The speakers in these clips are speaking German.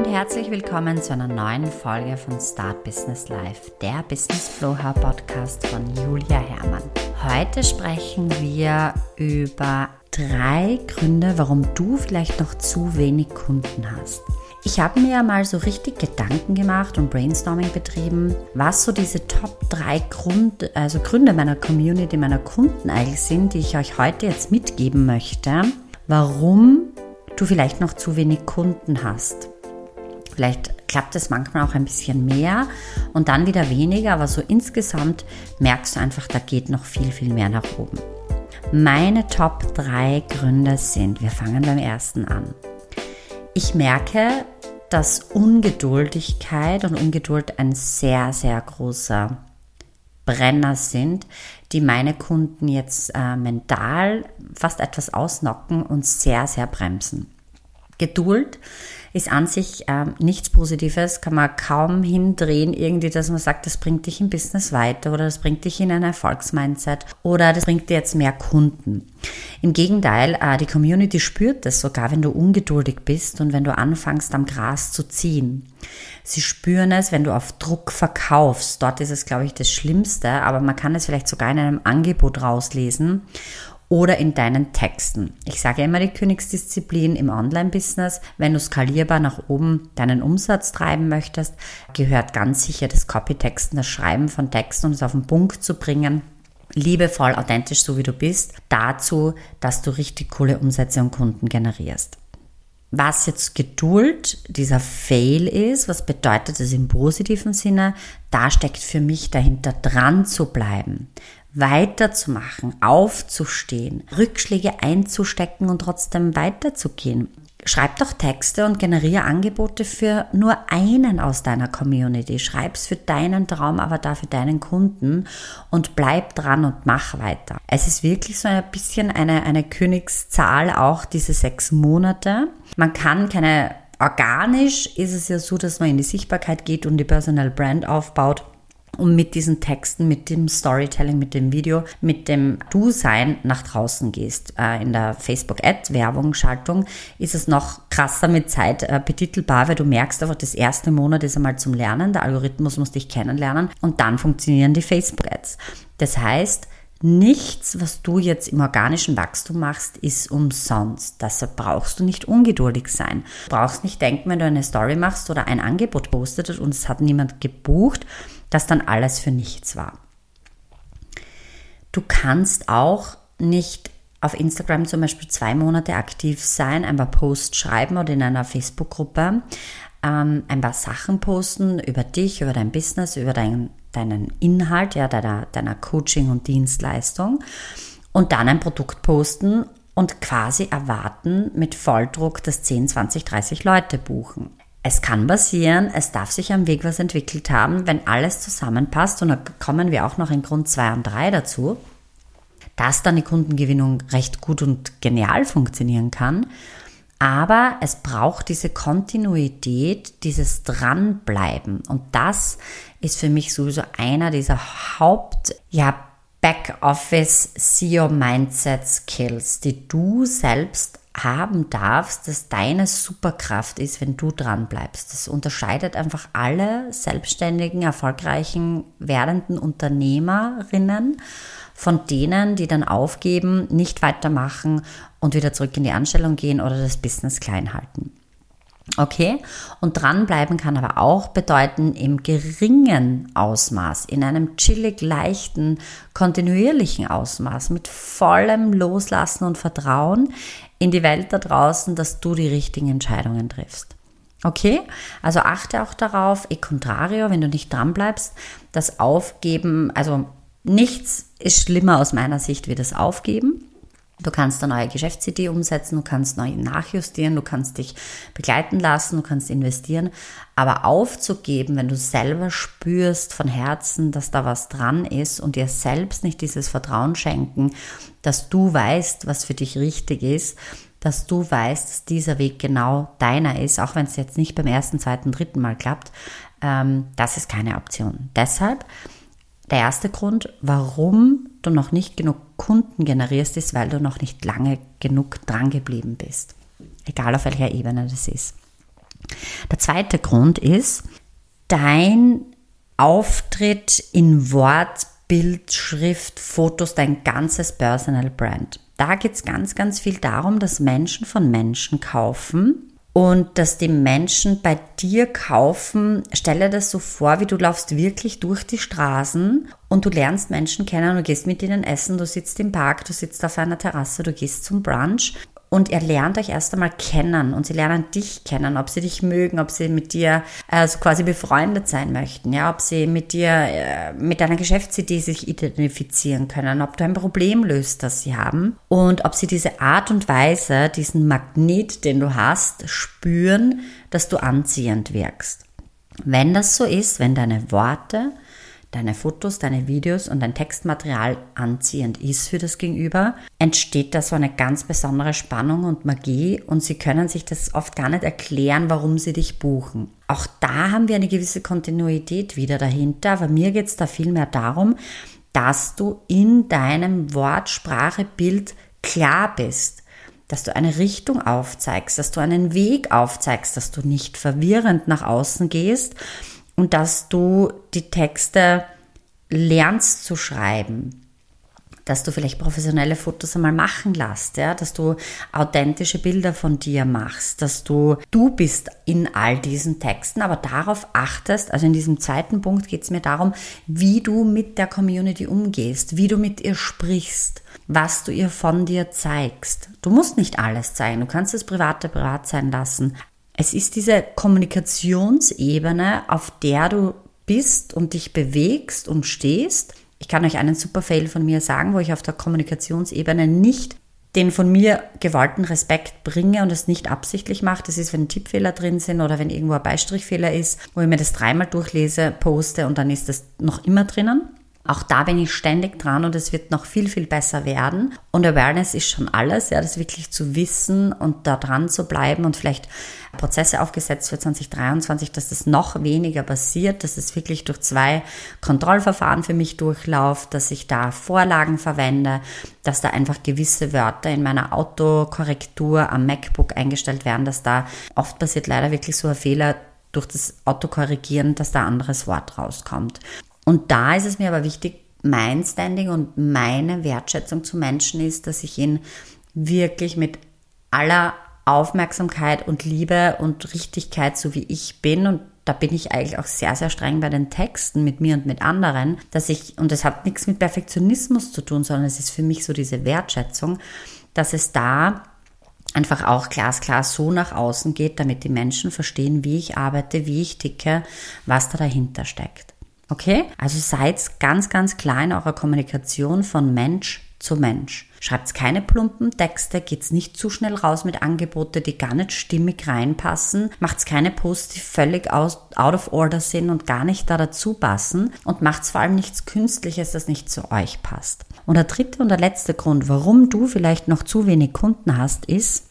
und herzlich willkommen zu einer neuen Folge von Start Business Life, der Business Flow Hub Podcast von Julia Herrmann. Heute sprechen wir über drei Gründe, warum du vielleicht noch zu wenig Kunden hast. Ich habe mir mal so richtig Gedanken gemacht und Brainstorming betrieben, was so diese Top 3 Grund, also Gründe meiner Community, meiner Kunden eigentlich sind, die ich euch heute jetzt mitgeben möchte, warum du vielleicht noch zu wenig Kunden hast. Vielleicht klappt es manchmal auch ein bisschen mehr und dann wieder weniger, aber so insgesamt merkst du einfach, da geht noch viel, viel mehr nach oben. Meine Top 3 Gründe sind, wir fangen beim ersten an. Ich merke, dass Ungeduldigkeit und Ungeduld ein sehr, sehr großer Brenner sind, die meine Kunden jetzt äh, mental fast etwas ausnocken und sehr, sehr bremsen. Geduld ist an sich äh, nichts Positives, kann man kaum hindrehen, irgendwie, dass man sagt, das bringt dich im Business weiter oder das bringt dich in ein Erfolgsmindset oder das bringt dir jetzt mehr Kunden. Im Gegenteil, äh, die Community spürt das sogar, wenn du ungeduldig bist und wenn du anfängst, am Gras zu ziehen. Sie spüren es, wenn du auf Druck verkaufst. Dort ist es, glaube ich, das Schlimmste, aber man kann es vielleicht sogar in einem Angebot rauslesen oder in deinen Texten. Ich sage immer die Königsdisziplin im Online-Business. Wenn du skalierbar nach oben deinen Umsatz treiben möchtest, gehört ganz sicher das Copytexten, das Schreiben von Texten und es auf den Punkt zu bringen. Liebevoll, authentisch, so wie du bist, dazu, dass du richtig coole Umsätze und Kunden generierst. Was jetzt Geduld, dieser Fail ist, was bedeutet es im positiven Sinne? Da steckt für mich dahinter dran zu bleiben weiterzumachen, aufzustehen, Rückschläge einzustecken und trotzdem weiterzugehen. Schreib doch Texte und generiere Angebote für nur einen aus deiner Community. Schreib's für deinen Traum, aber da für deinen Kunden und bleib dran und mach weiter. Es ist wirklich so ein bisschen eine, eine Königszahl, auch diese sechs Monate. Man kann keine Organisch ist es ja so, dass man in die Sichtbarkeit geht und die Personal Brand aufbaut und mit diesen Texten, mit dem Storytelling, mit dem Video, mit dem Du-Sein nach draußen gehst. Äh, in der Facebook-Ad-Werbung-Schaltung ist es noch krasser mit Zeit äh, betitelbar, weil du merkst einfach, das erste Monat ist einmal zum Lernen, der Algorithmus muss dich kennenlernen und dann funktionieren die Facebook-Ads. Das heißt, Nichts, was du jetzt im organischen Wachstum machst, ist umsonst. Deshalb brauchst du nicht ungeduldig sein. Du brauchst nicht denken, wenn du eine Story machst oder ein Angebot postet und es hat niemand gebucht, dass dann alles für nichts war. Du kannst auch nicht auf Instagram zum Beispiel zwei Monate aktiv sein, ein paar Posts schreiben oder in einer Facebook-Gruppe ähm, ein paar Sachen posten über dich, über dein Business, über dein, deinen Inhalt, ja, deiner, deiner Coaching und Dienstleistung und dann ein Produkt posten und quasi erwarten mit Volldruck, dass 10, 20, 30 Leute buchen. Es kann passieren, es darf sich am Weg was entwickelt haben, wenn alles zusammenpasst und da kommen wir auch noch in Grund 2 und 3 dazu, dass dann die Kundengewinnung recht gut und genial funktionieren kann. Aber es braucht diese Kontinuität, dieses Dranbleiben. Und das ist für mich sowieso einer dieser Haupt, ja, Backoffice SEO Mindset Skills, die du selbst haben darfst, dass deine Superkraft ist, wenn du dran bleibst. Das unterscheidet einfach alle selbstständigen, erfolgreichen, werdenden Unternehmerinnen von denen, die dann aufgeben, nicht weitermachen und wieder zurück in die Anstellung gehen oder das Business klein halten. Okay? Und dranbleiben kann aber auch bedeuten, im geringen Ausmaß, in einem chillig leichten, kontinuierlichen Ausmaß, mit vollem Loslassen und Vertrauen in die Welt da draußen, dass du die richtigen Entscheidungen triffst. Okay? Also achte auch darauf, e contrario, wenn du nicht dranbleibst, das Aufgeben, also nichts ist schlimmer aus meiner Sicht wie das Aufgeben. Du kannst eine neue Geschäftsidee umsetzen, du kannst neu nachjustieren, du kannst dich begleiten lassen, du kannst investieren. Aber aufzugeben, wenn du selber spürst von Herzen, dass da was dran ist und dir selbst nicht dieses Vertrauen schenken, dass du weißt, was für dich richtig ist, dass du weißt, dass dieser Weg genau deiner ist, auch wenn es jetzt nicht beim ersten, zweiten, dritten Mal klappt, ähm, das ist keine Option. Deshalb der erste Grund, warum du noch nicht genug Kunden generierst, ist, weil du noch nicht lange genug dran geblieben bist. Egal auf welcher Ebene das ist. Der zweite Grund ist, dein Auftritt in Wort, Bild, Schrift, Fotos, dein ganzes Personal Brand. Da geht es ganz, ganz viel darum, dass Menschen von Menschen kaufen und dass die Menschen bei dir kaufen, stelle das so vor, wie du laufst wirklich durch die Straßen und du lernst Menschen kennen und gehst mit ihnen essen, du sitzt im Park, du sitzt auf einer Terrasse, du gehst zum Brunch und ihr lernt euch erst einmal kennen und sie lernen dich kennen, ob sie dich mögen, ob sie mit dir also quasi befreundet sein möchten, ja, ob sie mit dir, äh, mit deiner Geschäftsidee sich identifizieren können, ob du ein Problem löst, das sie haben und ob sie diese Art und Weise, diesen Magnet, den du hast, spüren, dass du anziehend wirkst. Wenn das so ist, wenn deine Worte, deine Fotos, deine Videos und dein Textmaterial anziehend ist für das Gegenüber, entsteht da so eine ganz besondere Spannung und Magie und sie können sich das oft gar nicht erklären, warum sie dich buchen. Auch da haben wir eine gewisse Kontinuität wieder dahinter, aber mir geht es da vielmehr darum, dass du in deinem Wort, Sprache, Bild klar bist dass du eine Richtung aufzeigst, dass du einen Weg aufzeigst, dass du nicht verwirrend nach außen gehst und dass du die Texte lernst zu schreiben, dass du vielleicht professionelle Fotos einmal machen lässt, ja, dass du authentische Bilder von dir machst, dass du du bist in all diesen Texten, aber darauf achtest, also in diesem zweiten Punkt geht es mir darum, wie du mit der Community umgehst, wie du mit ihr sprichst, was du ihr von dir zeigst. Du musst nicht alles zeigen, du kannst das Private privat sein lassen, es ist diese Kommunikationsebene, auf der du bist und dich bewegst und stehst. Ich kann euch einen super Fail von mir sagen, wo ich auf der Kommunikationsebene nicht den von mir gewollten Respekt bringe und es nicht absichtlich mache. Das ist, wenn Tippfehler drin sind oder wenn irgendwo ein Beistrichfehler ist, wo ich mir das dreimal durchlese, poste und dann ist das noch immer drinnen. Auch da bin ich ständig dran und es wird noch viel, viel besser werden. Und Awareness ist schon alles, ja, das wirklich zu wissen und da dran zu bleiben und vielleicht Prozesse aufgesetzt für 2023, dass das noch weniger passiert, dass es wirklich durch zwei Kontrollverfahren für mich durchläuft, dass ich da Vorlagen verwende, dass da einfach gewisse Wörter in meiner Autokorrektur am MacBook eingestellt werden, dass da oft passiert leider wirklich so ein Fehler, durch das Autokorrigieren, dass da anderes Wort rauskommt. Und da ist es mir aber wichtig, mein Standing und meine Wertschätzung zu Menschen ist, dass ich ihn wirklich mit aller Aufmerksamkeit und Liebe und Richtigkeit, so wie ich bin, und da bin ich eigentlich auch sehr, sehr streng bei den Texten mit mir und mit anderen, dass ich, und das hat nichts mit Perfektionismus zu tun, sondern es ist für mich so diese Wertschätzung, dass es da einfach auch glasklar so nach außen geht, damit die Menschen verstehen, wie ich arbeite, wie ich ticke, was da dahinter steckt. Okay? Also seid ganz, ganz klar in eurer Kommunikation von Mensch zu Mensch. Schreibt keine plumpen Texte, geht's nicht zu schnell raus mit Angebote, die gar nicht stimmig reinpassen, macht's keine Posts, die völlig out of order sind und gar nicht da dazu passen und macht's vor allem nichts Künstliches, das nicht zu euch passt. Und der dritte und der letzte Grund, warum du vielleicht noch zu wenig Kunden hast, ist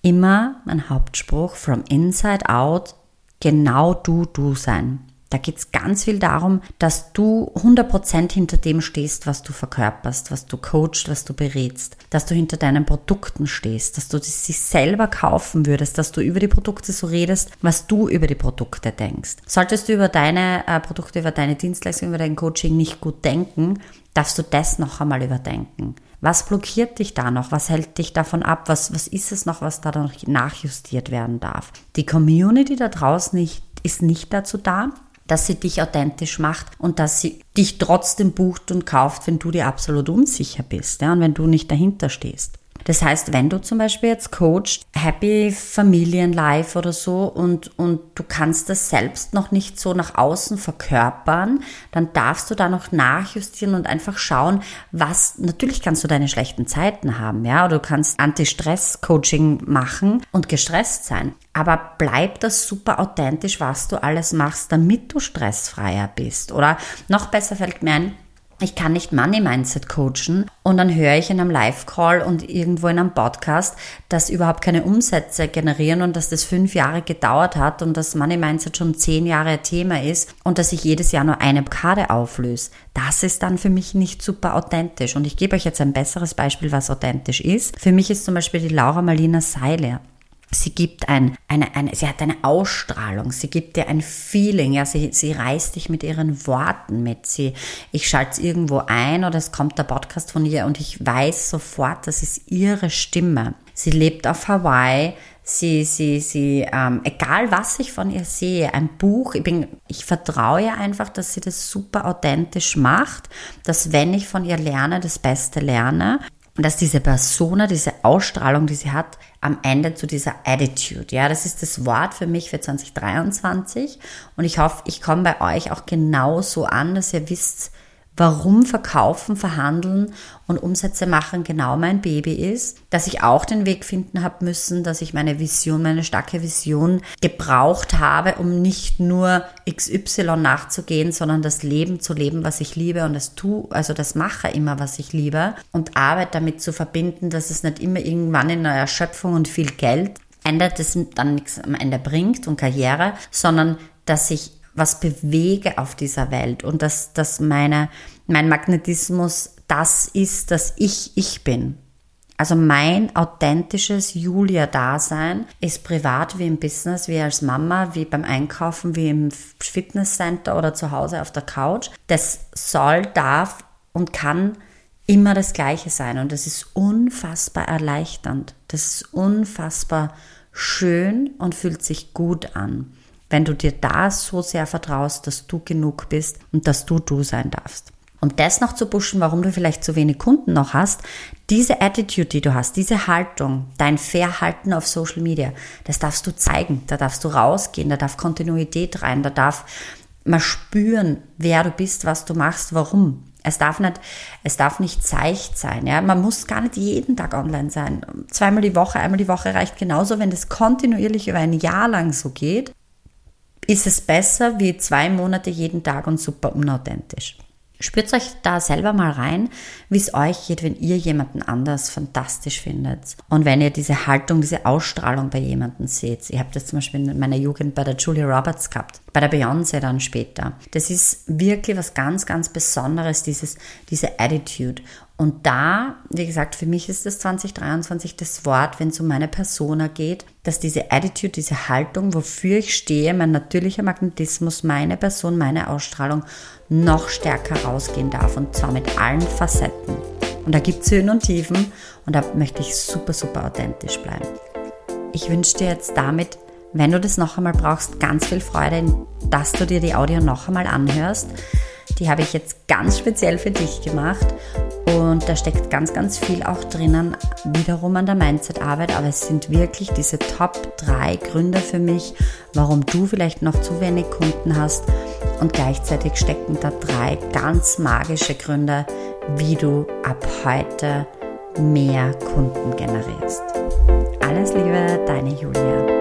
immer mein Hauptspruch, from inside out, genau du du sein. Da geht es ganz viel darum, dass du 100% hinter dem stehst, was du verkörperst, was du coachst, was du berätst, dass du hinter deinen Produkten stehst, dass du sie selber kaufen würdest, dass du über die Produkte so redest, was du über die Produkte denkst. Solltest du über deine äh, Produkte, über deine Dienstleistung, über dein Coaching nicht gut denken, darfst du das noch einmal überdenken. Was blockiert dich da noch? Was hält dich davon ab? Was, was ist es noch, was da noch nachjustiert werden darf? Die Community da draußen nicht, ist nicht dazu da, dass sie dich authentisch macht und dass sie dich trotzdem bucht und kauft, wenn du dir absolut unsicher bist ja, und wenn du nicht dahinter stehst. Das heißt, wenn du zum Beispiel jetzt coachst, Happy Familienlife oder so und, und du kannst das selbst noch nicht so nach außen verkörpern, dann darfst du da noch nachjustieren und einfach schauen, was, natürlich kannst du deine schlechten Zeiten haben, ja, oder du kannst Anti-Stress-Coaching machen und gestresst sein. Aber bleib das super authentisch, was du alles machst, damit du stressfreier bist. Oder noch besser fällt mir ein, ich kann nicht Money Mindset coachen und dann höre ich in einem Live-Call und irgendwo in einem Podcast, dass überhaupt keine Umsätze generieren und dass das fünf Jahre gedauert hat und dass Money Mindset schon zehn Jahre Thema ist und dass ich jedes Jahr nur eine Blockade auflöse. Das ist dann für mich nicht super authentisch. Und ich gebe euch jetzt ein besseres Beispiel, was authentisch ist. Für mich ist zum Beispiel die Laura Marlina Seiler Sie gibt ein, eine, eine, sie hat eine Ausstrahlung, sie gibt dir ein Feeling, ja, sie, sie reißt dich mit ihren Worten mit. Sie, ich schalte es irgendwo ein oder es kommt der Podcast von ihr und ich weiß sofort, das ist ihre Stimme. Sie lebt auf Hawaii, sie, sie, sie, ähm, egal was ich von ihr sehe, ein Buch, ich bin, ich vertraue ihr einfach, dass sie das super authentisch macht, dass wenn ich von ihr lerne, das Beste lerne dass diese Persona, diese Ausstrahlung, die sie hat, am Ende zu dieser Attitude. Ja, das ist das Wort für mich für 2023. Und ich hoffe, ich komme bei euch auch genauso an, dass ihr wisst, warum Verkaufen, Verhandeln und Umsätze machen genau mein Baby ist, dass ich auch den Weg finden habe müssen, dass ich meine Vision, meine starke Vision gebraucht habe, um nicht nur XY nachzugehen, sondern das Leben zu leben, was ich liebe und das tu, also das mache immer, was ich liebe und Arbeit damit zu verbinden, dass es nicht immer irgendwann in einer Erschöpfung und viel Geld ändert, das dann nichts am Ende bringt und Karriere, sondern dass ich was bewege auf dieser Welt und dass, dass meine, mein Magnetismus das ist, dass ich ich bin. Also mein authentisches Julia-Dasein ist privat wie im Business, wie als Mama, wie beim Einkaufen, wie im Fitnesscenter oder zu Hause auf der Couch. Das soll, darf und kann immer das Gleiche sein. Und das ist unfassbar erleichternd. Das ist unfassbar schön und fühlt sich gut an wenn du dir da so sehr vertraust, dass du genug bist und dass du du sein darfst. Um das noch zu pushen, warum du vielleicht zu wenig Kunden noch hast, diese Attitude, die du hast, diese Haltung, dein Verhalten auf Social Media, das darfst du zeigen, da darfst du rausgehen, da darf Kontinuität rein, da darf man spüren, wer du bist, was du machst, warum. Es darf nicht, es darf nicht seicht sein. Ja? Man muss gar nicht jeden Tag online sein. Zweimal die Woche, einmal die Woche reicht genauso, wenn das kontinuierlich über ein Jahr lang so geht ist es besser wie zwei Monate jeden Tag und super unauthentisch. Spürt euch da selber mal rein, wie es euch geht, wenn ihr jemanden anders fantastisch findet. Und wenn ihr diese Haltung, diese Ausstrahlung bei jemandem seht. Ich habe das zum Beispiel in meiner Jugend bei der Julia Roberts gehabt, bei der Beyoncé dann später. Das ist wirklich was ganz, ganz Besonderes, dieses, diese Attitude. Und da, wie gesagt, für mich ist das 2023 das Wort, wenn es um meine Persona geht, dass diese Attitude, diese Haltung, wofür ich stehe, mein natürlicher Magnetismus, meine Person, meine Ausstrahlung noch stärker rausgehen darf und zwar mit allen Facetten. Und da gibt es Höhen und Tiefen und da möchte ich super, super authentisch bleiben. Ich wünsche dir jetzt damit, wenn du das noch einmal brauchst, ganz viel Freude, dass du dir die Audio noch einmal anhörst. Die habe ich jetzt ganz speziell für dich gemacht und da steckt ganz, ganz viel auch drinnen, wiederum an der Mindset-Arbeit, aber es sind wirklich diese Top 3 Gründe für mich, warum du vielleicht noch zu wenig Kunden hast und gleichzeitig stecken da drei ganz magische Gründe, wie du ab heute mehr Kunden generierst. Alles Liebe, deine Julia.